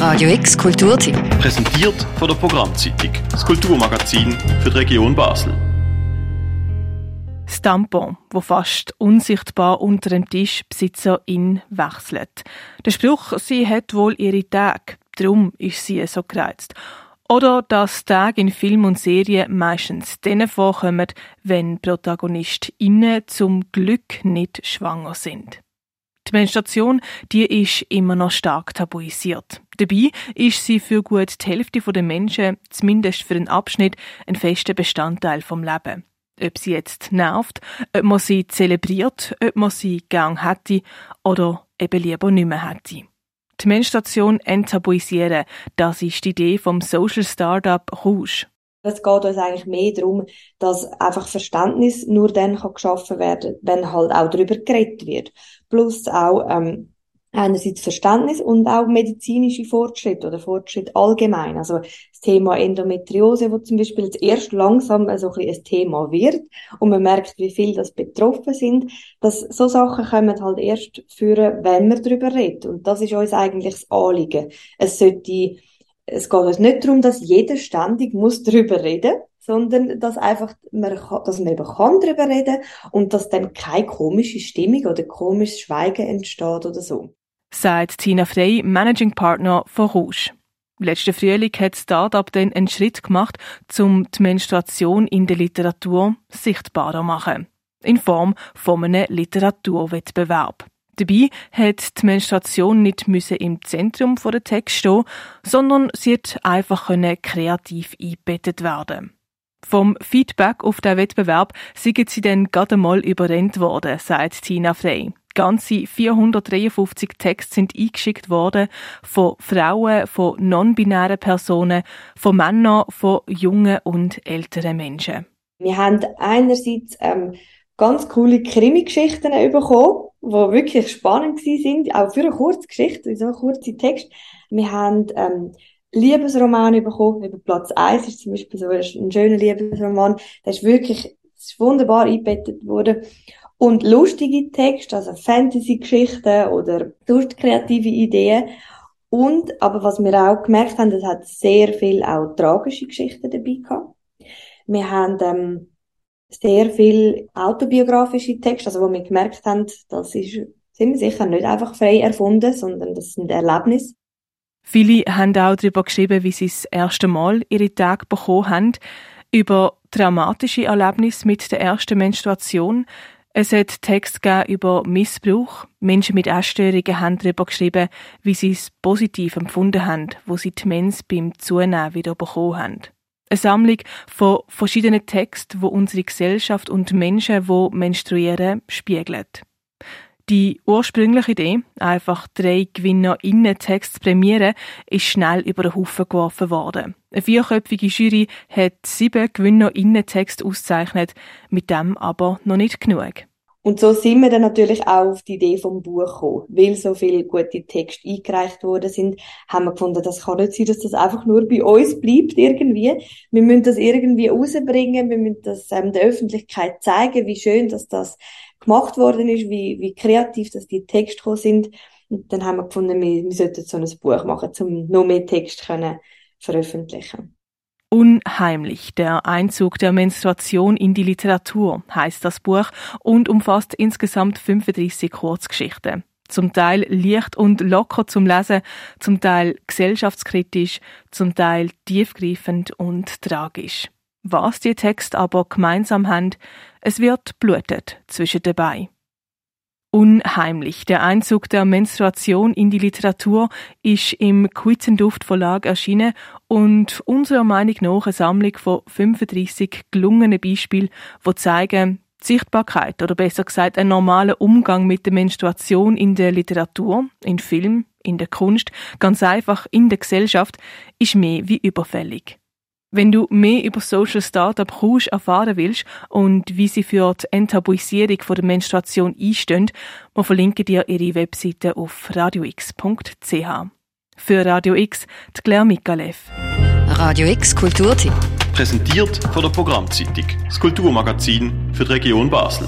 Radio X Kulturtipp. Präsentiert von der Programmzeitung, das Kulturmagazin für die Region Basel. Das Tampon, wo fast unsichtbar unter dem Tisch Besitzerin wechselt. Der Spruch, sie hat wohl ihre Tage, darum ist sie so gereizt. Oder dass Tage in Film und Serien meistens dann vorkommen, wenn ProtagonistInnen zum Glück nicht schwanger sind. Die Menstruation, die ist immer noch stark tabuisiert. Dabei ist sie für gut die Hälfte der Menschen, zumindest für einen Abschnitt, ein fester Bestandteil vom Leben. Ob sie jetzt nervt, ob man sie zelebriert, ob man sie gern hätte oder eben lieber nicht mehr hätte. Die Menstruation enttabuisieren, das ist die Idee vom Social Startup Rouge. Es geht uns eigentlich mehr darum, dass einfach Verständnis nur dann kann geschaffen werden, wenn halt auch darüber geredet wird. Plus auch ähm, einerseits Verständnis und auch medizinische Fortschritte oder Fortschritt allgemein. Also das Thema Endometriose, wo zum Beispiel jetzt erst langsam so ein, ein Thema wird und man merkt, wie viel das betroffen sind, dass so Sachen kommen halt erst führen, wenn man darüber redet. Und das ist uns eigentlich das Anliegen. Es sollte es geht uns nicht darum, dass jeder ständig muss darüber reden, sondern dass einfach man, dass man eben kann darüber reden und dass dann keine komische Stimmung oder komisches Schweigen entsteht oder so. Sagt Tina Frey, Managing Partner von Rouge. Letzten Frühling hat das Startup dann einen Schritt gemacht, um die Menstruation in der Literatur sichtbarer zu machen. In Form von einem Literaturwettbewerb. Dabei hat die Menstruation nicht im Zentrum der Text stehen, sondern sie hat einfach kreativ eingebettet werden. Vom Feedback auf den Wettbewerb sind sie dann gerade mal überrennt worden, sagt Tina Frey. Ganze 453 Texte sind eingeschickt worden von Frauen, von non-binären Personen, von Männern, von jungen und älteren Menschen. Wir haben einerseits ähm, ganz coole Krimi-Geschichten bekommen, die wirklich spannend sind, auch für eine kurze Geschichte, so einen kurzen Text. Wir haben ähm, Liebesroman bekommen, über Platz 1 ist zum Beispiel so ein schöner Liebesroman, der ist wirklich ist wunderbar eingebettet worden. Und lustige Texte, also Fantasy-Geschichten oder sonst kreative Ideen. Und, aber was wir auch gemerkt haben, es hat sehr viel auch tragische Geschichten dabei gehabt. Wir haben ähm, sehr viel autobiografische Texte, also wo wir gemerkt haben, das ist ziemlich sicher nicht einfach frei erfunden, sondern das sind Erlebnisse. Viele haben auch darüber geschrieben, wie sie das erste Mal ihre Tage bekommen haben, über traumatische Erlebnisse mit der ersten Menstruation. Es hat Text über Missbrauch. Menschen mit Essstörungen haben darüber geschrieben, wie sie es positiv empfunden haben, wo sie die Mens beim Zunehmen wieder bekommen haben. Eine Sammlung von verschiedenen Texten, wo unsere Gesellschaft und Menschen, die menstruieren, spiegelt. Die ursprüngliche Idee, einfach drei GewinnerInnen Texte zu prämieren, ist schnell über den Haufen geworfen worden. Eine vierköpfige Jury hat sieben GewinnerInnen Texte ausgezeichnet, mit dem aber noch nicht genug. Und so sind wir dann natürlich auch auf die Idee vom Buch gekommen. Weil so viele gute Texte eingereicht worden sind, haben wir gefunden, das kann nicht sein, dass das einfach nur bei uns bleibt irgendwie. Wir müssen das irgendwie rausbringen, wir müssen das ähm, der Öffentlichkeit zeigen, wie schön, dass das gemacht worden ist, wie, wie kreativ, dass die Texte gekommen sind. Und dann haben wir gefunden, wir, wir sollten so ein Buch machen, um noch mehr Texte können veröffentlichen Unheimlich. Der Einzug der Menstruation in die Literatur heißt das Buch und umfasst insgesamt 35 Kurzgeschichten. Zum Teil leicht und locker zum Lesen, zum Teil gesellschaftskritisch, zum Teil tiefgreifend und tragisch. Was die Texte aber gemeinsam haben, es wird blutet zwischen dabei. Unheimlich. Der Einzug der Menstruation in die Literatur ist im Kuizenduft Verlag erschienen und unserer Meinung nach eine Sammlung von 35 gelungenen Beispielen, die zeigen, Sichtbarkeit oder besser gesagt ein normaler Umgang mit der Menstruation in der Literatur, in Film, in der Kunst, ganz einfach in der Gesellschaft, ist mehr wie überfällig. Wenn du mehr über Social Startup Rouge erfahren willst und wie sie für die Enttabuisierung der Menstruation einstehen, wir verlinken dir ihre Webseite auf radiox.ch. Für Radio X, die Claire Mikalev. Radio X Kulturtipp. Präsentiert von der Programmzeitung, das Kulturmagazin für die Region Basel.